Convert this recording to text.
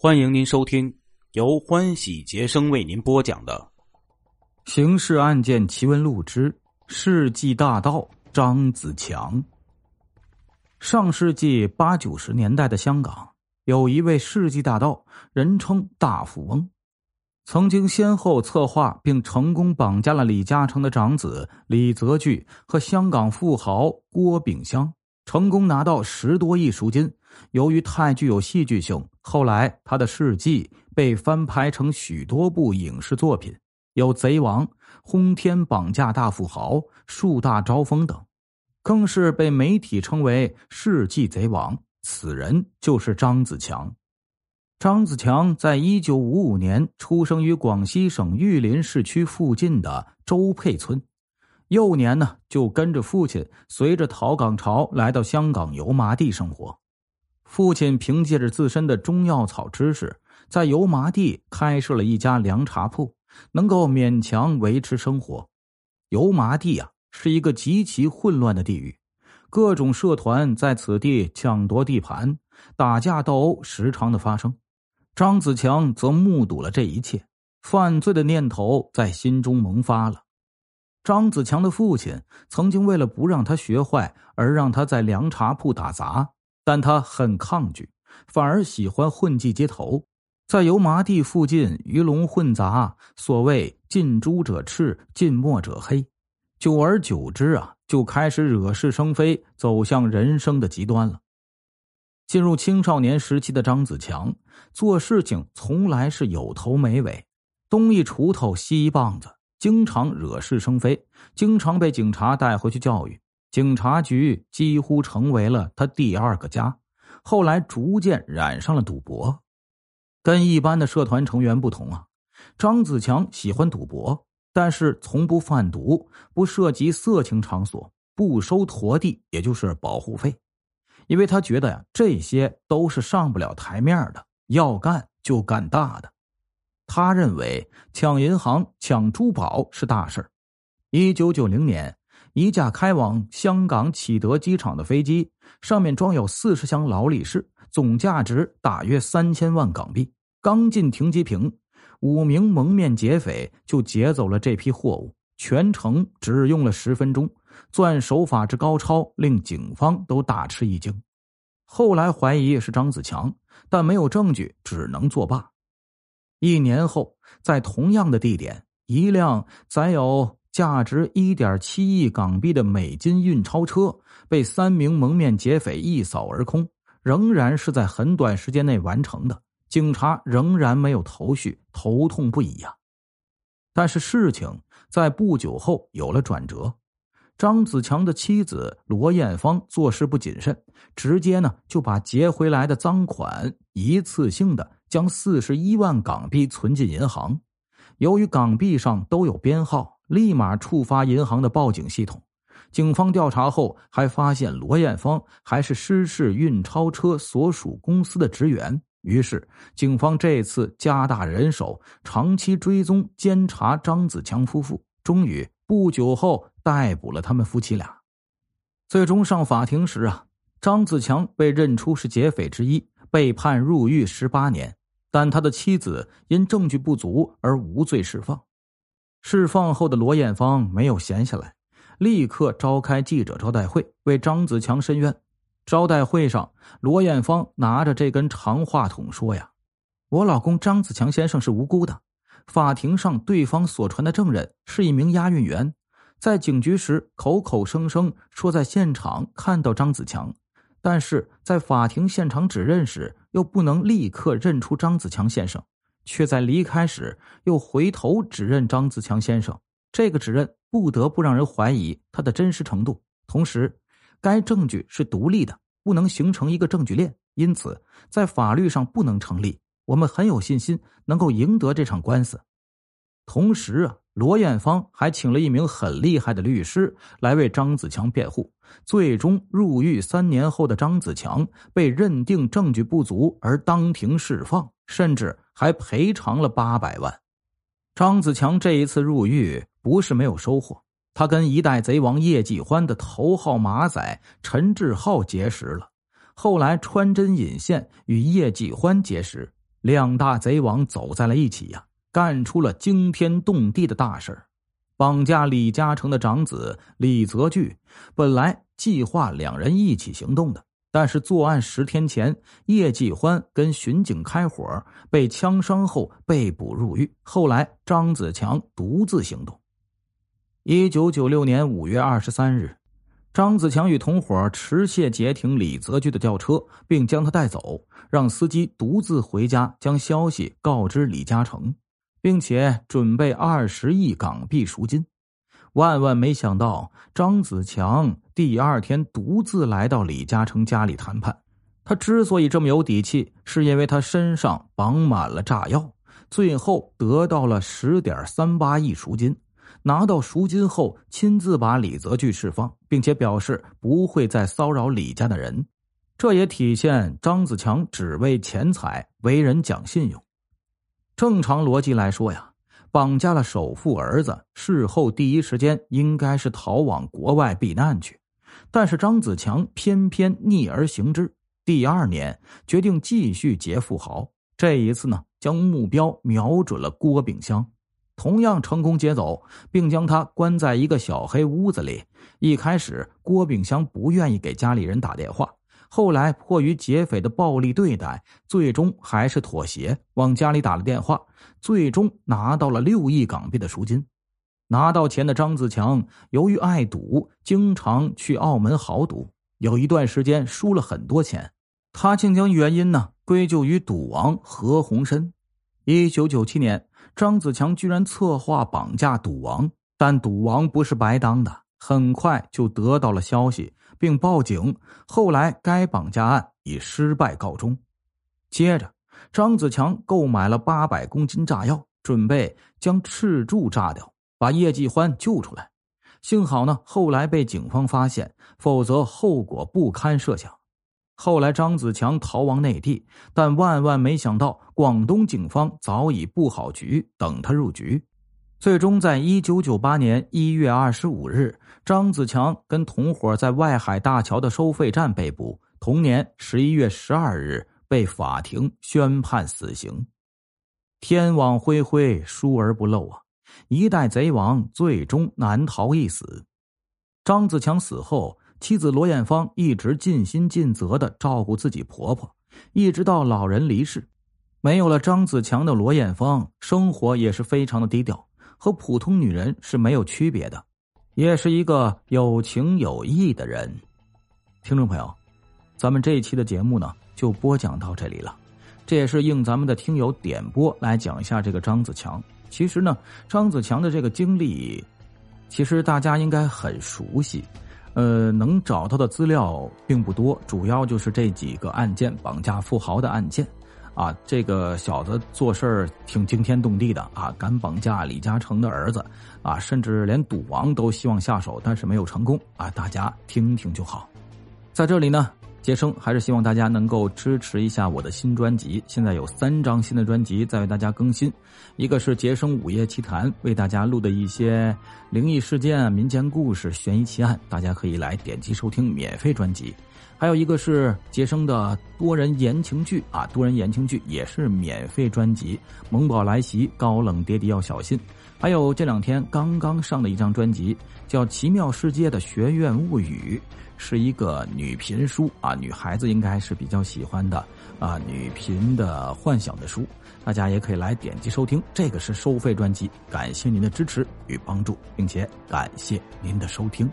欢迎您收听由欢喜杰生为您播讲的《刑事案件奇闻录之世纪大盗张子强》。上世纪八九十年代的香港，有一位世纪大盗，人称大富翁，曾经先后策划并成功绑架了李嘉诚的长子李泽钜和香港富豪郭炳湘，成功拿到十多亿赎金。由于太具有戏剧性，后来他的事迹被翻拍成许多部影视作品，有《贼王》《轰天绑架大富豪》《树大招风》等，更是被媒体称为“世纪贼王”。此人就是张子强。张子强在一九五五年出生于广西省玉林市区附近的周沛村，幼年呢就跟着父亲随着逃港潮来到香港油麻地生活。父亲凭借着自身的中药草知识，在油麻地开设了一家凉茶铺，能够勉强维持生活。油麻地啊，是一个极其混乱的地域，各种社团在此地抢夺地盘，打架斗殴时常的发生。张子强则目睹了这一切，犯罪的念头在心中萌发了。张子强的父亲曾经为了不让他学坏，而让他在凉茶铺打杂。但他很抗拒，反而喜欢混迹街头，在油麻地附近鱼龙混杂。所谓近朱者赤，近墨者黑，久而久之啊，就开始惹是生非，走向人生的极端了。进入青少年时期的张子强做事情从来是有头没尾，东一锄头西一棒子，经常惹是生非，经常被警察带回去教育。警察局几乎成为了他第二个家，后来逐渐染上了赌博。跟一般的社团成员不同啊，张子强喜欢赌博，但是从不贩毒，不涉及色情场所，不收陀地，也就是保护费，因为他觉得呀，这些都是上不了台面的，要干就干大的。他认为抢银行、抢珠宝是大事一九九零年。一架开往香港启德机场的飞机，上面装有四十箱劳力士，总价值大约三千万港币。刚进停机坪，五名蒙面劫匪就劫走了这批货物，全程只用了十分钟，作案手法之高超，令警方都大吃一惊。后来怀疑是张子强，但没有证据，只能作罢。一年后，在同样的地点，一辆载有。价值一点七亿港币的美金运钞车被三名蒙面劫匪一扫而空，仍然是在很短时间内完成的。警察仍然没有头绪，头痛不已呀。但是事情在不久后有了转折，张子强的妻子罗艳芳做事不谨慎，直接呢就把劫回来的赃款一次性的将四十一万港币存进银行。由于港币上都有编号。立马触发银行的报警系统，警方调查后还发现罗艳芳还是失事运钞车所属公司的职员。于是，警方这次加大人手，长期追踪监察张子强夫妇，终于不久后逮捕了他们夫妻俩。最终上法庭时啊，张子强被认出是劫匪之一，被判入狱十八年，但他的妻子因证据不足而无罪释放。释放后的罗艳芳没有闲下来，立刻召开记者招待会为张子强申冤。招待会上，罗艳芳拿着这根长话筒说：“呀，我老公张子强先生是无辜的。法庭上，对方所传的证人是一名押运员，在警局时口口声声说在现场看到张子强，但是在法庭现场指认时又不能立刻认出张子强先生。”却在离开时又回头指认张子强先生，这个指认不得不让人怀疑他的真实程度。同时，该证据是独立的，不能形成一个证据链，因此在法律上不能成立。我们很有信心能够赢得这场官司。同时啊，罗艳芳还请了一名很厉害的律师来为张子强辩护。最终入狱三年后的张子强被认定证据不足而当庭释放，甚至。还赔偿了八百万。张子强这一次入狱不是没有收获，他跟一代贼王叶继欢的头号马仔陈志浩结识了，后来穿针引线与叶继欢结识，两大贼王走在了一起呀，干出了惊天动地的大事绑架李嘉诚的长子李泽钜。本来计划两人一起行动的，但是作案十天前，叶继欢跟巡警开火，被枪伤后被捕入狱。后来张子强独自行动。一九九六年五月二十三日。张子强与同伙持械截停李泽钜的轿车，并将他带走，让司机独自回家将消息告知李嘉诚，并且准备二十亿港币赎金。万万没想到，张子强第二天独自来到李嘉诚家里谈判。他之所以这么有底气，是因为他身上绑满了炸药，最后得到了十点三八亿赎金。拿到赎金后，亲自把李泽钜释放，并且表示不会再骚扰李家的人。这也体现张子强只为钱财，为人讲信用。正常逻辑来说呀，绑架了首富儿子，事后第一时间应该是逃往国外避难去。但是张子强偏偏逆而行之，第二年决定继续劫富豪。这一次呢，将目标瞄准了郭炳湘。同样成功劫走，并将他关在一个小黑屋子里。一开始，郭炳湘不愿意给家里人打电话，后来迫于劫匪的暴力对待，最终还是妥协，往家里打了电话。最终拿到了六亿港币的赎金。拿到钱的张子强，由于爱赌，经常去澳门豪赌，有一段时间输了很多钱。他竟将原因呢归咎于赌王何鸿燊。一九九七年。张子强居然策划绑架赌王，但赌王不是白当的，很快就得到了消息，并报警。后来，该绑架案以失败告终。接着，张子强购买了八百公斤炸药，准备将赤柱炸掉，把叶继欢救出来。幸好呢，后来被警方发现，否则后果不堪设想。后来，张子强逃亡内地，但万万没想到，广东警方早已布好局，等他入局。最终，在一九九八年一月二十五日，张子强跟同伙在外海大桥的收费站被捕。同年十一月十二日，被法庭宣判死刑。天网恢恢，疏而不漏啊！一代贼王最终难逃一死。张子强死后。妻子罗艳芳一直尽心尽责的照顾自己婆婆，一直到老人离世。没有了张子强的罗艳芳，生活也是非常的低调，和普通女人是没有区别的，也是一个有情有义的人。听众朋友，咱们这一期的节目呢，就播讲到这里了。这也是应咱们的听友点播来讲一下这个张子强。其实呢，张子强的这个经历，其实大家应该很熟悉。呃，能找到的资料并不多，主要就是这几个案件绑架富豪的案件，啊，这个小子做事挺惊天动地的啊，敢绑架李嘉诚的儿子，啊，甚至连赌王都希望下手，但是没有成功啊，大家听听就好，在这里呢。杰生还是希望大家能够支持一下我的新专辑。现在有三张新的专辑在为大家更新，一个是杰生午夜奇谈，为大家录的一些灵异事件、民间故事、悬疑奇案，大家可以来点击收听免费专辑。还有一个是杰生的多人言情剧啊，多人言情剧也是免费专辑，《萌宝来袭》，高冷爹爹要小心。还有这两天刚刚上的一张专辑，叫《奇妙世界的学院物语》。是一个女频书啊，女孩子应该是比较喜欢的啊，女频的幻想的书，大家也可以来点击收听。这个是收费专辑，感谢您的支持与帮助，并且感谢您的收听。